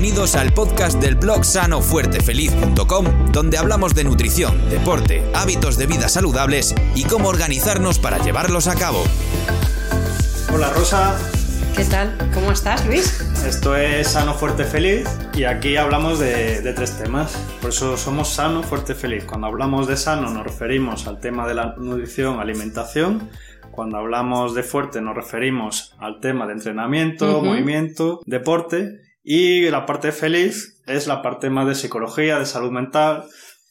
Bienvenidos al podcast del blog sanofuertefeliz.com, donde hablamos de nutrición, deporte, hábitos de vida saludables y cómo organizarnos para llevarlos a cabo. Hola Rosa. ¿Qué tal? ¿Cómo estás, Luis? Esto es Sano Fuerte Feliz y aquí hablamos de, de, tres temas. Por eso somos Sano Fuerte Feliz. Cuando hablamos de sano nos referimos al tema de la nutrición, alimentación. Cuando hablamos de fuerte nos referimos al tema de entrenamiento, movimiento, deporte. Y la parte feliz es la parte más de psicología, de salud mental,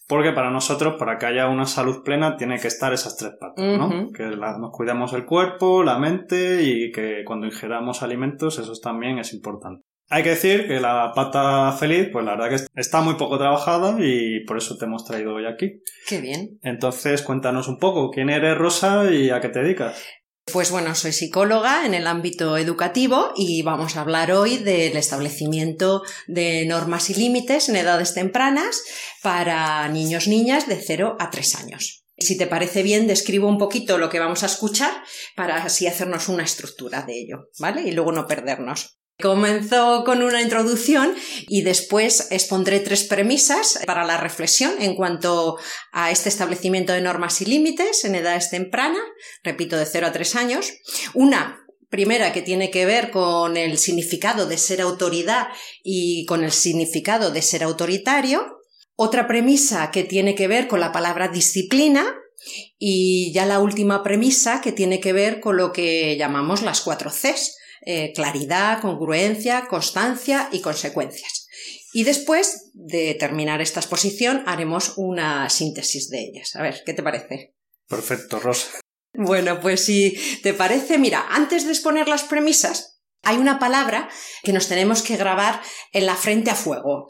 porque para nosotros, para que haya una salud plena, tiene que estar esas tres partes, ¿no? Que nos cuidamos el cuerpo, la mente y que cuando ingeramos alimentos, eso también es importante. Hay que decir que la pata feliz, pues la verdad que está muy poco trabajada y por eso te hemos traído hoy aquí. Qué bien. Entonces, cuéntanos un poco, ¿quién eres Rosa y a qué te dedicas? Pues bueno, soy psicóloga en el ámbito educativo y vamos a hablar hoy del establecimiento de normas y límites en edades tempranas para niños niñas de 0 a 3 años. Si te parece bien, describo un poquito lo que vamos a escuchar para así hacernos una estructura de ello, ¿vale? Y luego no perdernos. Comenzó con una introducción y después expondré tres premisas para la reflexión en cuanto a este establecimiento de normas y límites en edades tempranas, repito, de 0 a 3 años. Una primera que tiene que ver con el significado de ser autoridad y con el significado de ser autoritario. Otra premisa que tiene que ver con la palabra disciplina. Y ya la última premisa que tiene que ver con lo que llamamos las cuatro Cs eh, claridad, congruencia, constancia y consecuencias. Y después de terminar esta exposición haremos una síntesis de ellas. A ver, ¿qué te parece? Perfecto, Rosa. Bueno, pues si te parece, mira, antes de exponer las premisas, hay una palabra que nos tenemos que grabar en la frente a fuego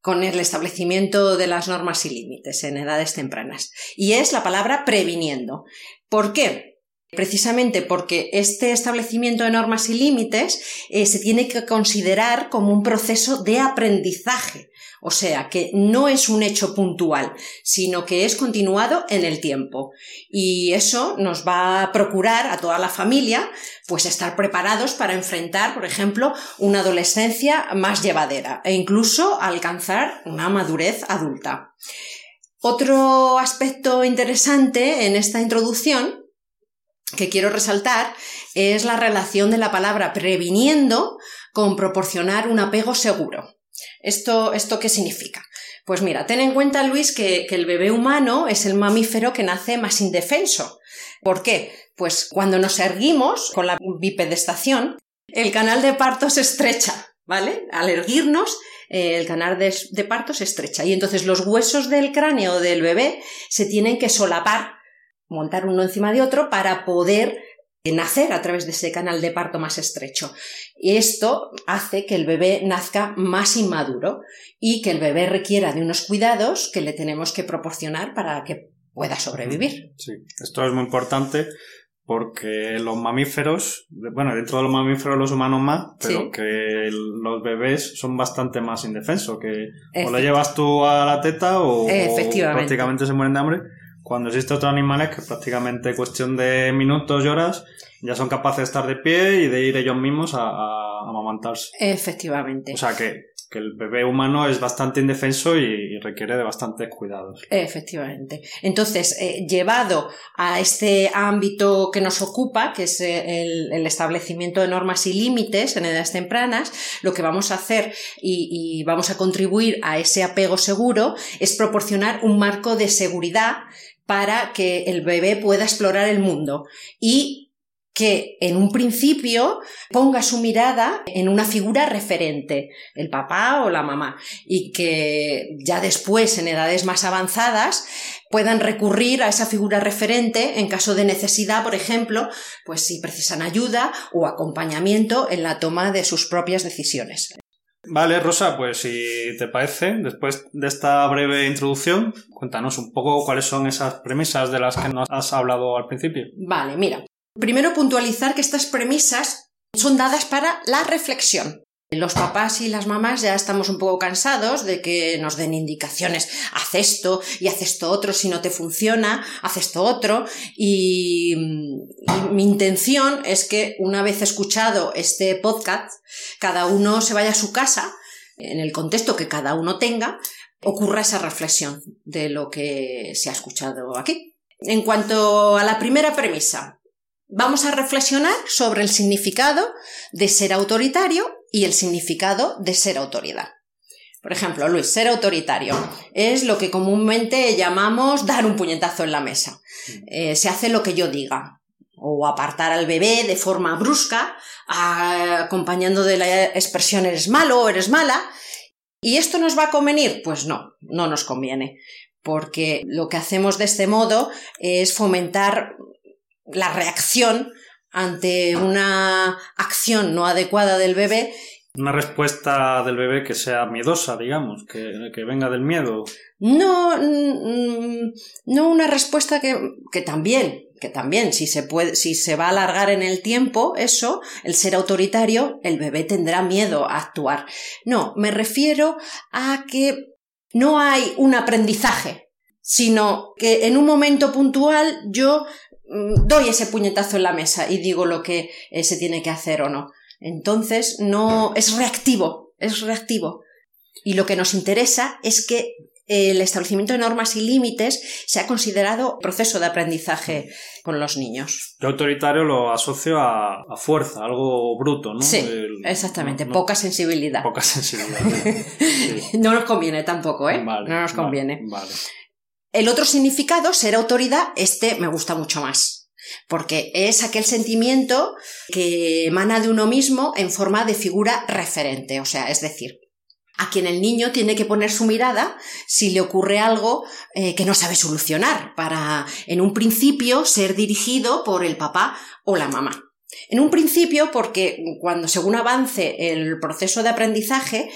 con el establecimiento de las normas y límites en edades tempranas. Y es la palabra previniendo. ¿Por qué? Precisamente porque este establecimiento de normas y límites eh, se tiene que considerar como un proceso de aprendizaje, o sea, que no es un hecho puntual, sino que es continuado en el tiempo. Y eso nos va a procurar a toda la familia, pues estar preparados para enfrentar, por ejemplo, una adolescencia más llevadera e incluso alcanzar una madurez adulta. Otro aspecto interesante en esta introducción que quiero resaltar es la relación de la palabra previniendo con proporcionar un apego seguro. ¿Esto, esto qué significa? Pues mira, ten en cuenta, Luis, que, el bebé humano es el mamífero que nace más indefenso. ¿Por qué? Pues cuando nos erguimos con la bipedestación, el canal de parto se estrecha, ¿vale? Al erguirnos, eh, el canal de, de parto se estrecha y entonces los huesos del cráneo del bebé se tienen que solapar montar uno encima de otro para poder nacer a través de ese canal de parto más estrecho. Y esto hace que el bebé nazca más inmaduro y que el bebé requiera de unos cuidados que le tenemos que proporcionar para que pueda sobrevivir. Sí, esto es muy importante porque los mamíferos, bueno, dentro de los mamíferos los humanos más, pero que los bebés son bastante más indefensos, que o lo llevas tú a la teta o, o prácticamente se mueren de hambre. Cuando existen otros animales que prácticamente cuestión de minutos y horas ya son capaces de estar de pie y de ir ellos mismos a, a amamantarse. Efectivamente. O sea que, que, el bebé humano es bastante indefenso y, requiere de bastantes cuidados. Efectivamente. Entonces, eh, llevado a este ámbito que nos ocupa, que es eh, el, el, establecimiento de normas y límites en edades tempranas, lo que vamos a hacer y, y vamos a contribuir a ese apego seguro es proporcionar un marco de seguridad para que el bebé pueda explorar el mundo y que en un principio ponga su mirada en una figura referente, el papá o la mamá, y que ya después, en edades más avanzadas, puedan recurrir a esa figura referente en caso de necesidad, por ejemplo, pues si precisan ayuda o acompañamiento en la toma de sus propias decisiones. Vale, Rosa, pues si te parece, después de esta breve introducción, cuéntanos un poco cuáles son esas premisas de las que nos has hablado al principio. Vale, mira, Primero puntualizar que estas premisas son dadas para la reflexión. Los papás y las mamás ya estamos un poco cansados de que nos den indicaciones, haz esto y haz esto otro, si no te funciona, haz esto otro. Y, mi intención es que una vez escuchado este podcast, cada uno se vaya a su casa, en el contexto que cada uno tenga, ocurra esa reflexión de lo que se ha escuchado aquí. En cuanto a la primera premisa, vamos a reflexionar sobre el significado de ser autoritario y el significado de ser autoridad. Por ejemplo, Luis, ser autoritario es lo que comúnmente llamamos dar un puñetazo en la mesa. Eh, se hace lo que yo diga. O apartar al bebé de forma brusca, acompañando de la expresión eres malo o eres mala. ¿Y esto nos va a convenir? Pues no, no nos conviene. Porque lo que hacemos de este modo es fomentar la reacción ante una acción no adecuada del bebé. Una respuesta del bebé que sea miedosa, digamos, que, que venga del miedo. No, mm, no una respuesta que, que también, que también, si se puede, si se va a alargar en el tiempo eso, el ser autoritario, el bebé tendrá miedo a actuar. No, me refiero a que no hay un aprendizaje, sino que en un momento puntual yo doy ese puñetazo en la mesa y digo lo que eh, se tiene que hacer o no. Entonces, no es reactivo, es reactivo. Y lo que nos interesa es que el establecimiento de normas y límites sea considerado proceso de aprendizaje con los niños. Yo autoritario lo asocio a, fuerza, algo bruto, ¿no? Sí, exactamente, poca sensibilidad. Poca sensibilidad. no nos conviene tampoco, ¿eh? no nos conviene. vale. El otro significado, ser autoridad, este me gusta mucho más, porque es aquel sentimiento que emana de uno mismo en forma de figura referente, o sea, es decir, a quien el niño tiene que poner su mirada si le ocurre algo eh, que no sabe solucionar, para, en un principio, ser dirigido por el papá o la mamá. En un principio, porque cuando según avance el proceso de aprendizaje,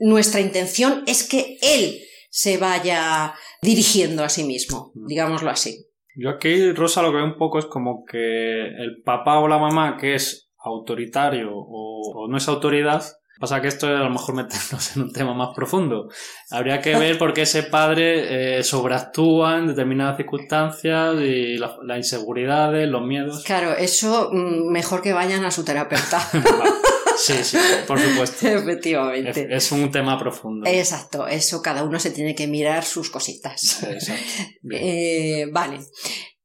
nuestra intención es que él se vaya dirigiendo a sí mismo, digámoslo así. Yo aquí, Rosa, lo que veo un poco es como que el papá o la mamá que es autoritario o, no es autoridad, Pasa que esto a lo mejor meternos en un tema más profundo. Habría que ver por qué ese padre eh, sobreactúa en determinadas circunstancias y las la inseguridades, los miedos. Claro, eso mm, mejor que vayan a su terapeuta. Sí, sí, por supuesto. Efectivamente. Es, un tema profundo. Exacto, eso cada uno se tiene que mirar sus cositas. Exacto. Eh, vale,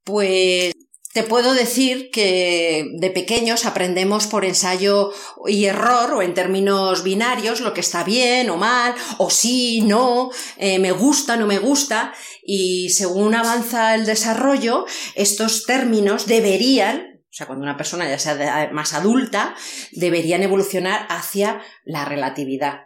pues te puedo decir que de pequeños aprendemos por ensayo y error o en términos binarios lo que está bien o mal, o sí, no, eh, me gusta, no me gusta, y según avanza el desarrollo, estos términos deberían o sea, cuando una persona ya sea más adulta, deberían evolucionar hacia la relatividad.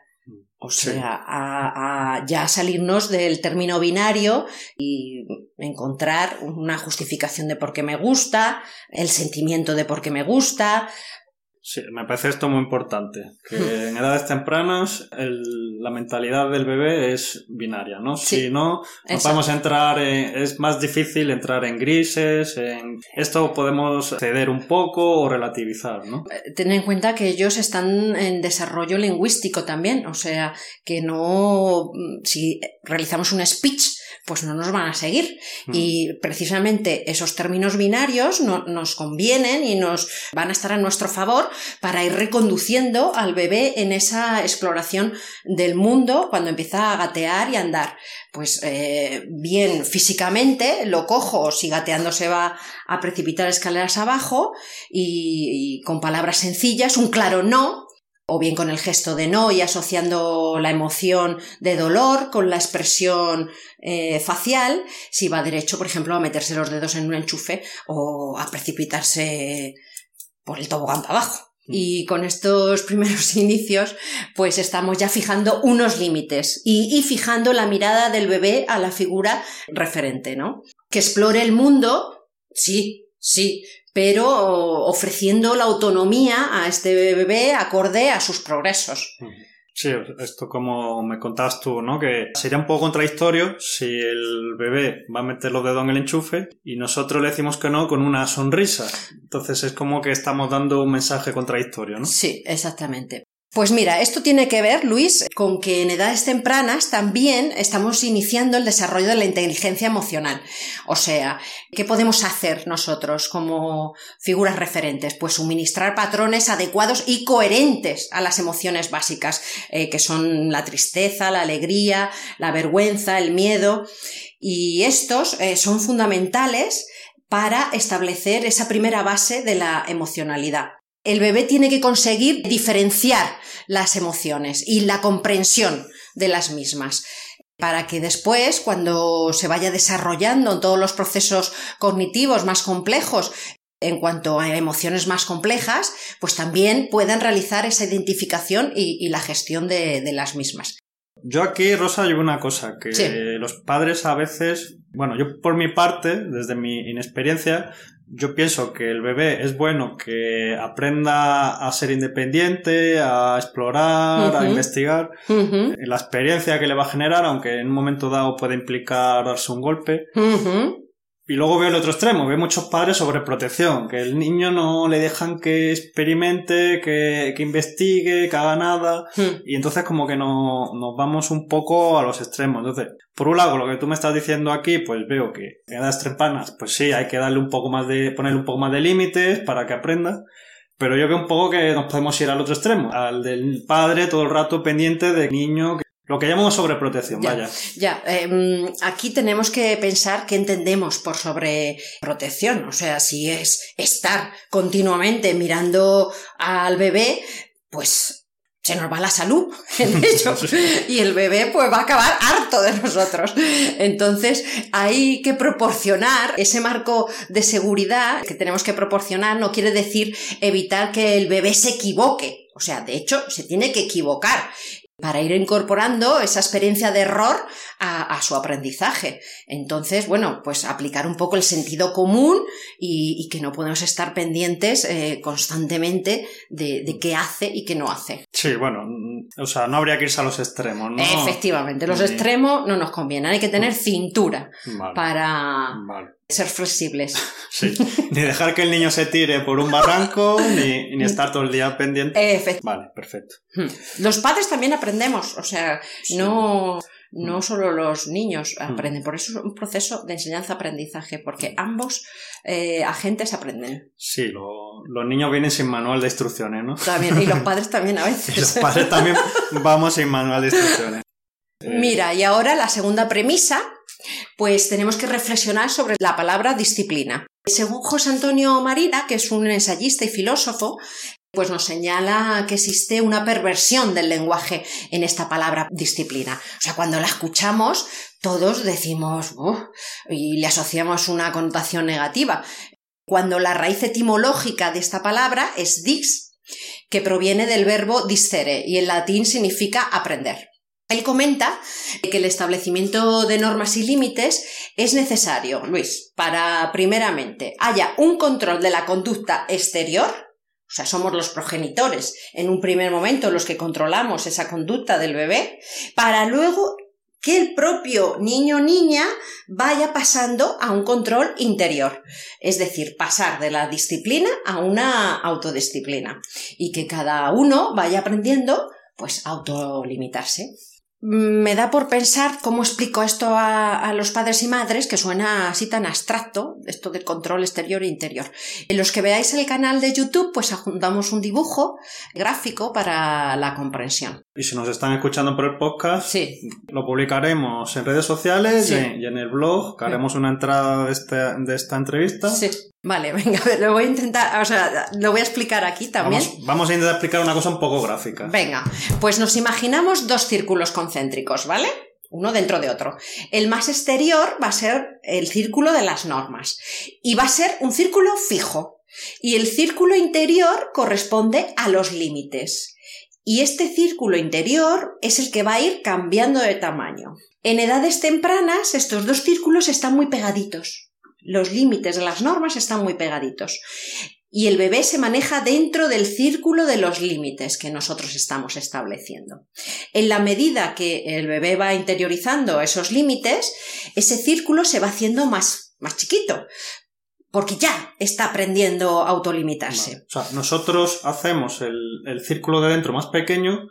O sea, a, ya salirnos del término binario y encontrar una justificación de por qué me gusta, el sentimiento de por qué me gusta, Sí, me parece esto muy importante, que en edades tempranas la mentalidad del bebé es binaria, ¿no? si no, no podemos entrar en, es más difícil entrar en grises, en esto podemos ceder un poco o relativizar, ¿no? Eh, ten en cuenta que ellos están en desarrollo lingüístico también, o sea, que no, si realizamos un speech pues no nos van a seguir. Mm. Y precisamente esos términos binarios nos convienen y nos van a estar a nuestro favor para ir reconduciendo al bebé en esa exploración del mundo cuando empieza a gatear y a andar. Pues eh, bien físicamente lo cojo, si gateando se va a precipitar escaleras abajo y con palabras sencillas, un claro no, o bien con el gesto de no y asociando la emoción de dolor con la expresión eh, facial, si va derecho, por ejemplo, a meterse los dedos en un enchufe o a precipitarse por el tobogán para abajo. Y con estos primeros inicios, pues estamos ya fijando unos límites y, y, fijando la mirada del bebé a la figura referente, ¿no? Que explore el mundo, sí, sí, pero ofreciendo la autonomía a este bebé acorde a sus progresos. Sí, esto como me contabas tú, ¿no? Que sería un poco contradictorio si el bebé va a meter los dedos en el enchufe y nosotros le decimos que no con una sonrisa. Entonces es como que estamos dando un mensaje contradictorio, ¿no? Sí, exactamente. Pues mira, esto tiene que ver, Luis, con que en edades tempranas también estamos iniciando el desarrollo de la inteligencia emocional. O sea, ¿qué podemos hacer nosotros como figuras referentes? Pues suministrar patrones adecuados y coherentes a las emociones básicas, eh, que son la tristeza, la alegría, la vergüenza, el miedo. Y estos eh, son fundamentales para establecer esa primera base de la emocionalidad el bebé tiene que conseguir diferenciar las emociones y la comprensión de las mismas para que después, cuando se vaya desarrollando todos los procesos cognitivos más complejos, en cuanto a emociones más complejas, pues también puedan realizar esa identificación y, la gestión de, las mismas. Yo aquí, Rosa, llevo una cosa, que los padres a veces, bueno, yo por mi parte, desde mi inexperiencia, yo pienso que el bebé es bueno que aprenda a ser independiente, a explorar, a investigar. La experiencia que le va a generar, aunque en un momento dado puede implicar darse un golpe, y luego veo el otro extremo, veo muchos padres sobre protección, que el niño no le dejan que experimente, que, que investigue, que haga nada, hmm. y entonces como que no, nos vamos un poco a los extremos. Entonces, por un lado, lo que tú me estás diciendo aquí, pues veo que en edades trempanas, pues sí, hay que darle un poco más de, ponerle un poco más de límites para que aprenda, pero yo veo un poco que nos podemos ir al otro extremo, al del padre todo el rato pendiente del niño lo que llamamos sobreprotección, vaya. Ya, em, aquí tenemos que pensar qué entendemos por sobreprotección. O sea, si es estar continuamente mirando al bebé, pues se nos va la salud en ello. y el bebé pues va a acabar harto de nosotros. Entonces hay que proporcionar ese marco de seguridad que tenemos que proporcionar. No quiere decir evitar que el bebé se equivoque. O sea, de hecho, se tiene que equivocar para ir incorporando esa experiencia de error a, su aprendizaje. Entonces, bueno, pues aplicar un poco el sentido común y, que no podemos estar pendientes eh, constantemente de, qué hace y qué no hace. Sí, bueno, o sea, no habría que irse a los extremos, ¿no? Efectivamente, los extremos no nos convienen, hay que tener cintura para ser flexibles. Sí, ni dejar que el niño se tire por un barranco, ni, estar todo el día pendiente. Vale, perfecto. Hmm. Los padres también aprendemos, o sea, no no hmm. solo los niños hmm. aprenden, por eso es un proceso de enseñanza-aprendizaje, porque ambos eh, agentes aprenden. Sí, los niños vienen sin manual de instrucciones, ¿no? También, y los padres también a veces. Y los padres también vamos sin manual de instrucciones. Mira, y ahora la segunda premisa pues tenemos que reflexionar sobre la palabra disciplina. Según José Antonio Marina, que es un ensayista y filósofo, pues nos señala que existe una perversión del lenguaje en esta palabra disciplina. O sea, cuando la escuchamos, todos decimos y le asociamos una connotación negativa. Cuando la raíz etimológica de esta palabra es dis, que proviene del verbo discere y en latín significa aprender. Él comenta que el establecimiento de normas y límites es necesario, Luis, para, primeramente, haya un control de la conducta exterior, o sea, somos los progenitores en un primer momento los que controlamos esa conducta del bebé, para luego que el propio niño o niña vaya pasando a un control interior, es decir, pasar de la disciplina a una autodisciplina y que cada uno vaya aprendiendo pues autolimitarse. Me da por pensar cómo explico esto a, los padres y madres, que suena así tan abstracto, esto del control exterior e interior. En los que veáis el canal de YouTube, pues ajuntamos un dibujo gráfico para la comprensión. Y si nos están escuchando por el podcast, lo publicaremos en redes sociales y, en, el blog, haremos una entrada de, este, de esta entrevista. Sí. Vale, venga, lo voy a intentar, o sea, lo voy a explicar aquí también. Vamos, a intentar explicar una cosa un poco gráfica. Venga, pues nos imaginamos dos círculos concéntricos, ¿vale? Uno dentro de otro. El más exterior va a ser el círculo de las normas y va a ser un círculo fijo. Y el círculo interior corresponde a los límites. Y este círculo interior es el que va a ir cambiando de tamaño. En edades tempranas estos dos círculos están muy pegaditos. Los límites de las normas están muy pegaditos y el bebé se maneja dentro del círculo de los límites que nosotros estamos estableciendo. En la medida que el bebé va interiorizando esos límites, ese círculo se va haciendo más, más chiquito, porque ya está aprendiendo a autolimitarse. O sea, nosotros hacemos el, el círculo de dentro más pequeño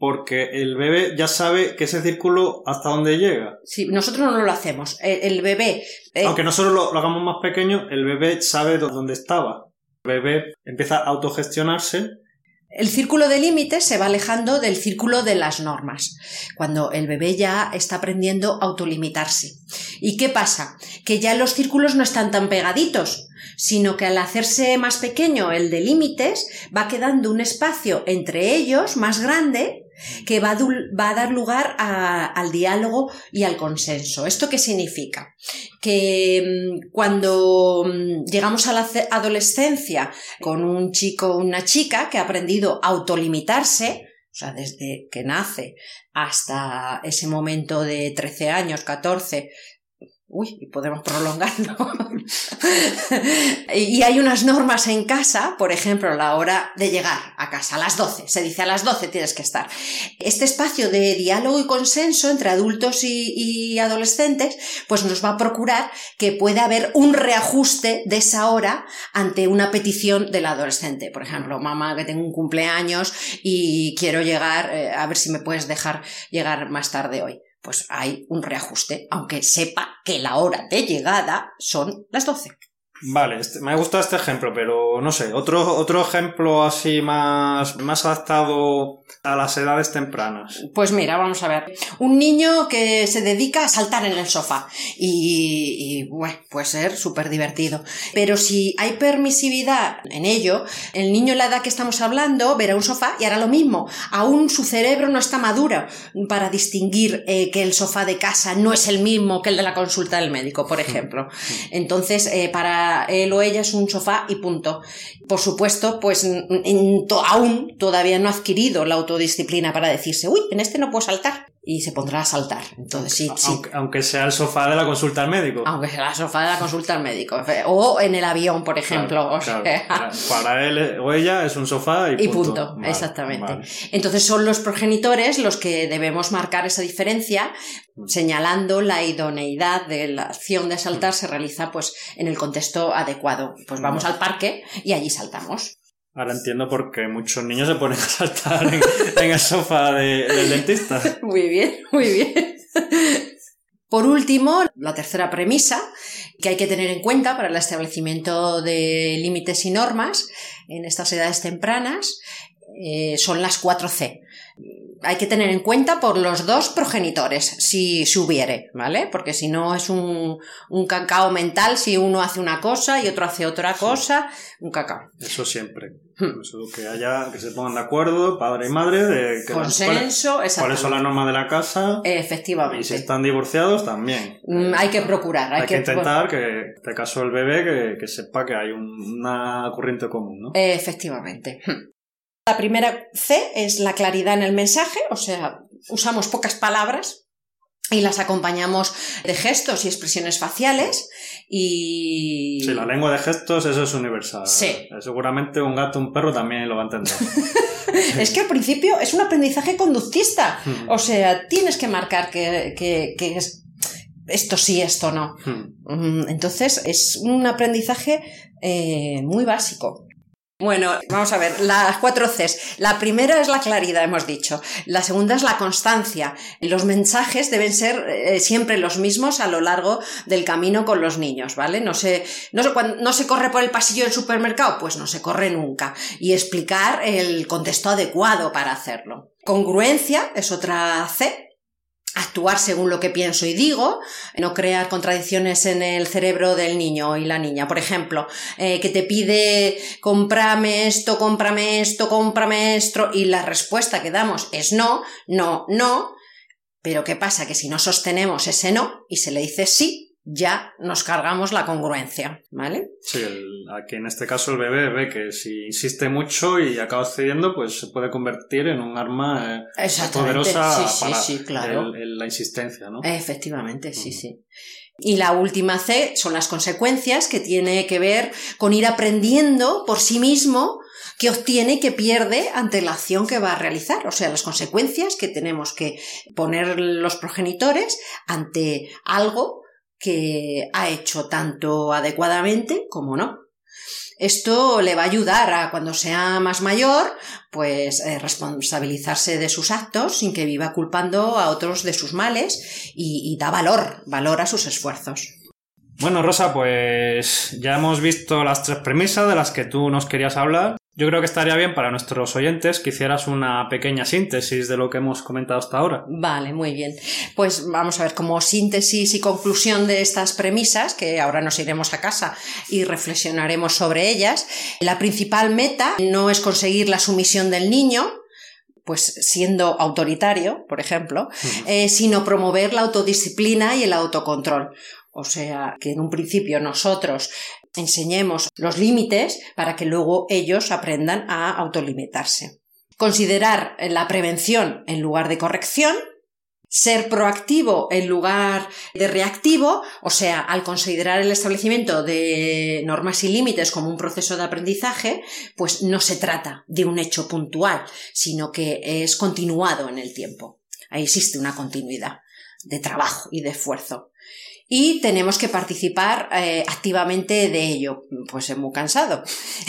porque el bebé ya sabe que ese círculo hasta dónde llega. Sí, nosotros no lo hacemos. El, bebé... Eh, Aunque nosotros lo, lo, hagamos más pequeño, el bebé sabe dónde estaba. El bebé empieza a autogestionarse. El círculo de límites se va alejando del círculo de las normas, cuando el bebé ya está aprendiendo a autolimitarse. ¿Y qué pasa? Que ya los círculos no están tan pegaditos, sino que al hacerse más pequeño el de límites va quedando un espacio entre ellos más grande que va a, dar lugar al diálogo y al consenso. ¿Esto qué significa? Que mm, cuando mm, llegamos a la adolescencia con un chico o una chica que ha aprendido a autolimitarse, o sea, desde que nace hasta ese momento de 13 años, 14, Uy, y podemos prolongarlo. y hay unas normas en casa, por ejemplo, la hora de llegar a casa, a las 12. Se dice a las 12 tienes que estar. Este espacio de diálogo y consenso entre adultos y, adolescentes, pues nos va a procurar que pueda haber un reajuste de esa hora ante una petición del adolescente. Por ejemplo, mamá, que tengo un cumpleaños y quiero llegar, eh, a ver si me puedes dejar llegar más tarde hoy pues hay un reajuste, aunque sepa que la hora de llegada son las 12. Vale, este, me gusta este ejemplo, pero no sé, otro, otro ejemplo así más, más adaptado a las edades tempranas. Pues mira, vamos a ver. Un niño que se dedica a saltar en el sofá y, bueno, puede ser súper divertido. Pero si hay permisividad en ello, el niño en la edad que estamos hablando verá un sofá y hará lo mismo. Aún su cerebro no está maduro para distinguir eh, que el sofá de casa no es el mismo que el de la consulta del médico, por ejemplo. Entonces, eh, para él o ella es un sofá y punto. Por supuesto, pues aún todavía no ha adquirido la autodisciplina para decirse, uy, en este no puedo saltar. Y se pondrá a saltar. Entonces, sí, aunque, sí. Aunque sea el sofá de la consulta al médico. Aunque sea el sofá de la consulta al médico. O en el avión, por ejemplo. Para él o ella es un sofá y punto. exactamente. Entonces son los progenitores los que debemos marcar esa diferencia, mm. señalando la idoneidad de la acción de saltar se realiza pues en el contexto adecuado. Pues vamos al parque y allí saltamos. Ahora entiendo por qué muchos niños se ponen a saltar en, el sofá del dentista. Muy bien, muy bien. Por último, la tercera premisa que hay que tener en cuenta para el establecimiento de límites y normas en estas edades tempranas eh, son las 4C hay que tener en cuenta por los dos progenitores, si, se hubiere, ¿vale? Porque si no es un, un, cacao mental, si uno hace una cosa y otro hace otra cosa, un cacao. Eso siempre. Hmm. Eso que haya, que se pongan de acuerdo, padre y madre, de que Consenso, Por eso la norma de la casa. Efectivamente. Y si están divorciados, también. Mm, hay que procurar. Hay, que, intentar que, en este caso, el bebé, que, que sepa que hay una corriente común, ¿no? Efectivamente. Hmm. La primera C es la claridad en el mensaje, o sea, usamos pocas palabras y las acompañamos de gestos y expresiones faciales y... Sí, la lengua de gestos, eso es universal. Sí. Eh, seguramente un gato, un perro también lo va a entender. es que al principio es un aprendizaje conductista. Hmm. O sea, tienes que marcar que, es esto sí, esto no. Hmm. Mm, entonces es un aprendizaje eh, muy básico. Bueno, vamos a ver, las cuatro Cs. La primera es la claridad, hemos dicho. La segunda es la constancia. Los mensajes deben ser eh, siempre los mismos a lo largo del camino con los niños, ¿vale? No se, no, se, no se corre por el pasillo del supermercado, pues no se corre nunca. Y explicar el contexto adecuado para hacerlo. Congruencia es otra C, actuar según lo que pienso y digo, no crear contradicciones en el cerebro del niño y la niña. Por ejemplo, eh, que te pide cómprame esto, cómprame esto, cómprame esto, y la respuesta que damos es no, no, no. Pero ¿qué pasa? Que si no sostenemos ese no y se le dice sí, ya nos cargamos la congruencia, ¿vale? Sí, aquí en este caso el bebé ve que si insiste mucho y acaba cediendo, pues se puede convertir en un arma eh, poderosa para claro. la insistencia, ¿no? Efectivamente, sí, sí. Y la última C son las consecuencias que tiene que ver con ir aprendiendo por sí mismo que obtiene y que pierde ante la acción que va a realizar, o sea, las consecuencias que tenemos que poner los progenitores ante algo que ha hecho tanto adecuadamente como no. Esto le va a ayudar a cuando sea más mayor, pues eh, responsabilizarse de sus actos sin que viva culpando a otros de sus males y, y da valor, valor a sus esfuerzos. Bueno, Rosa, pues ya hemos visto las tres premisas de las que tú nos querías hablar. Yo creo que estaría bien para nuestros oyentes que hicieras una pequeña síntesis de lo que hemos comentado hasta ahora. Vale, muy bien. Pues vamos a ver, como síntesis y conclusión de estas premisas, que ahora nos iremos a casa y reflexionaremos sobre ellas, la principal meta no es conseguir la sumisión del niño, pues siendo autoritario, por ejemplo, eh, sino promover la autodisciplina y el autocontrol. O sea, que en un principio nosotros enseñemos los límites para que luego ellos aprendan a autolimitarse. Considerar la prevención en lugar de corrección, ser proactivo en lugar de reactivo, o sea, al considerar el establecimiento de normas y límites como un proceso de aprendizaje, pues no se trata de un hecho puntual, sino que es continuado en el tiempo. Ahí existe una continuidad de trabajo y de esfuerzo y tenemos que participar eh, activamente de ello. Pues es muy cansado.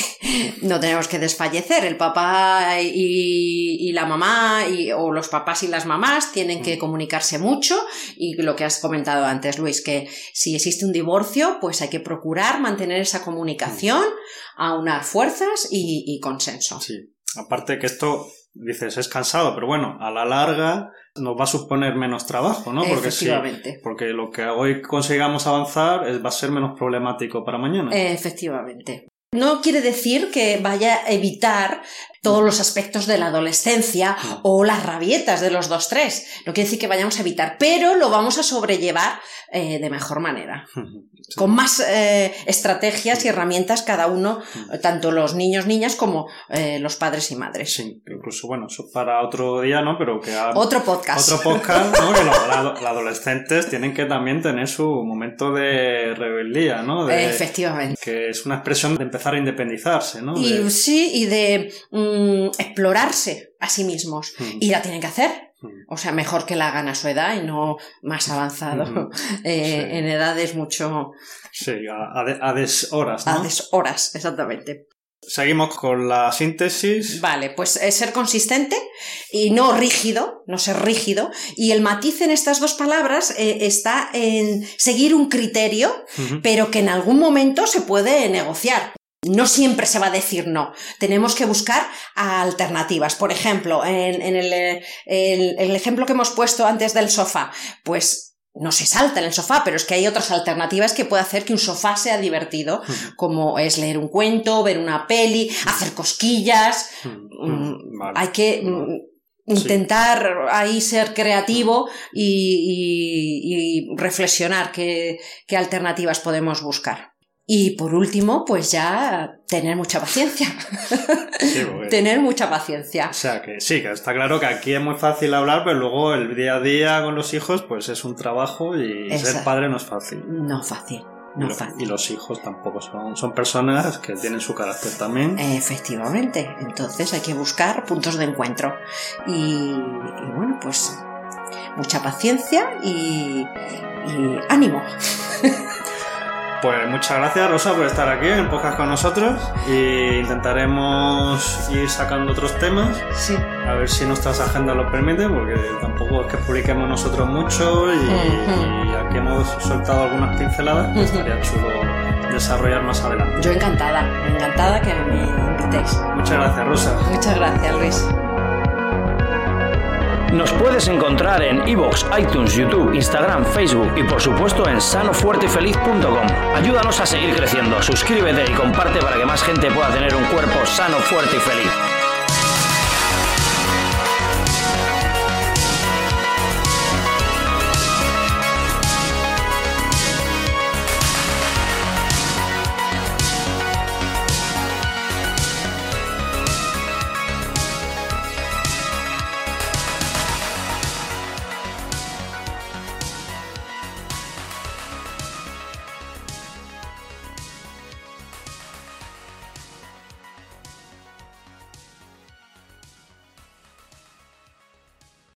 no tenemos que desfallecer. El papá y, la mamá o los papás y las mamás tienen que mm. comunicarse mucho y lo que has comentado antes, Luis, que si existe un divorcio, pues hay que procurar mantener esa comunicación, mm. aunar fuerzas y, y consenso. Sí. Aparte que esto dices, es cansado, pero bueno, a la larga nos va a suponer menos trabajo, ¿no? Porque Efectivamente. porque lo que hoy consigamos avanzar es, va a ser menos problemático para mañana. Efectivamente. No quiere decir que vaya a evitar todos los aspectos de la adolescencia o las rabietas de los dos tres. No quiere decir que vayamos a evitar, pero lo vamos a sobrellevar eh, de mejor manera. Con más eh, estrategias y herramientas cada uno, tanto los niños, niñas como eh, los padres y madres. Sí, incluso, bueno, eso para otro día, ¿no? Pero que Otro podcast. Otro podcast, ¿no? que los, adolescentes tienen que también tener su momento de rebeldía, ¿no? Efectivamente. Que es una expresión de empezar a independizarse, ¿no? Y sí, y de mm, explorarse a sí mismos. Mm. Y la tienen que hacer. O sea, mejor que la hagan a su edad y no más avanzado eh, en edades mucho... Sí, a, deshoras, ¿no? A deshoras, exactamente. Seguimos con la síntesis. Vale, pues es ser consistente y no rígido, no ser rígido. Y el matiz en estas dos palabras eh, está en seguir un criterio, pero que en algún momento se puede negociar. No siempre se va a decir no. Tenemos que buscar alternativas. Por ejemplo, en, el, ejemplo que hemos puesto antes del sofá, pues no se salta en el sofá, pero es que hay otras alternativas que puede hacer que un sofá sea divertido, como es leer un cuento, ver una peli, hacer cosquillas. Mm, hay que mm, intentar ahí ser creativo y, reflexionar qué alternativas podemos buscar. Y por último, pues ya tener mucha paciencia. tener mucha paciencia. O sea que sí, que está claro que aquí es muy fácil hablar, pero luego el día a día con los hijos, pues es un trabajo y ser padre no es fácil. No fácil. No y, fácil. y los hijos tampoco son, son personas que tienen su carácter también. Efectivamente, entonces hay que buscar puntos de encuentro. Y, y bueno, pues mucha paciencia y, y ánimo. Pues muchas gracias Rosa por estar aquí en podcast con nosotros y intentaremos ir sacando otros temas. Sí. A ver si nuestras agendas lo permiten, porque tampoco es que publiquemos nosotros mucho y, aquí hemos soltado algunas pinceladas que estaría chulo desarrollar más adelante. Yo encantada, encantada que me invitéis. Muchas gracias Rosa. Muchas gracias Luis. Nos puedes encontrar en iVoox, iTunes, YouTube, Instagram, Facebook y por supuesto en sanofuertefeliz.com. Ayúdanos a seguir creciendo, suscríbete y comparte para que más gente pueda tener un cuerpo sano, fuerte y feliz.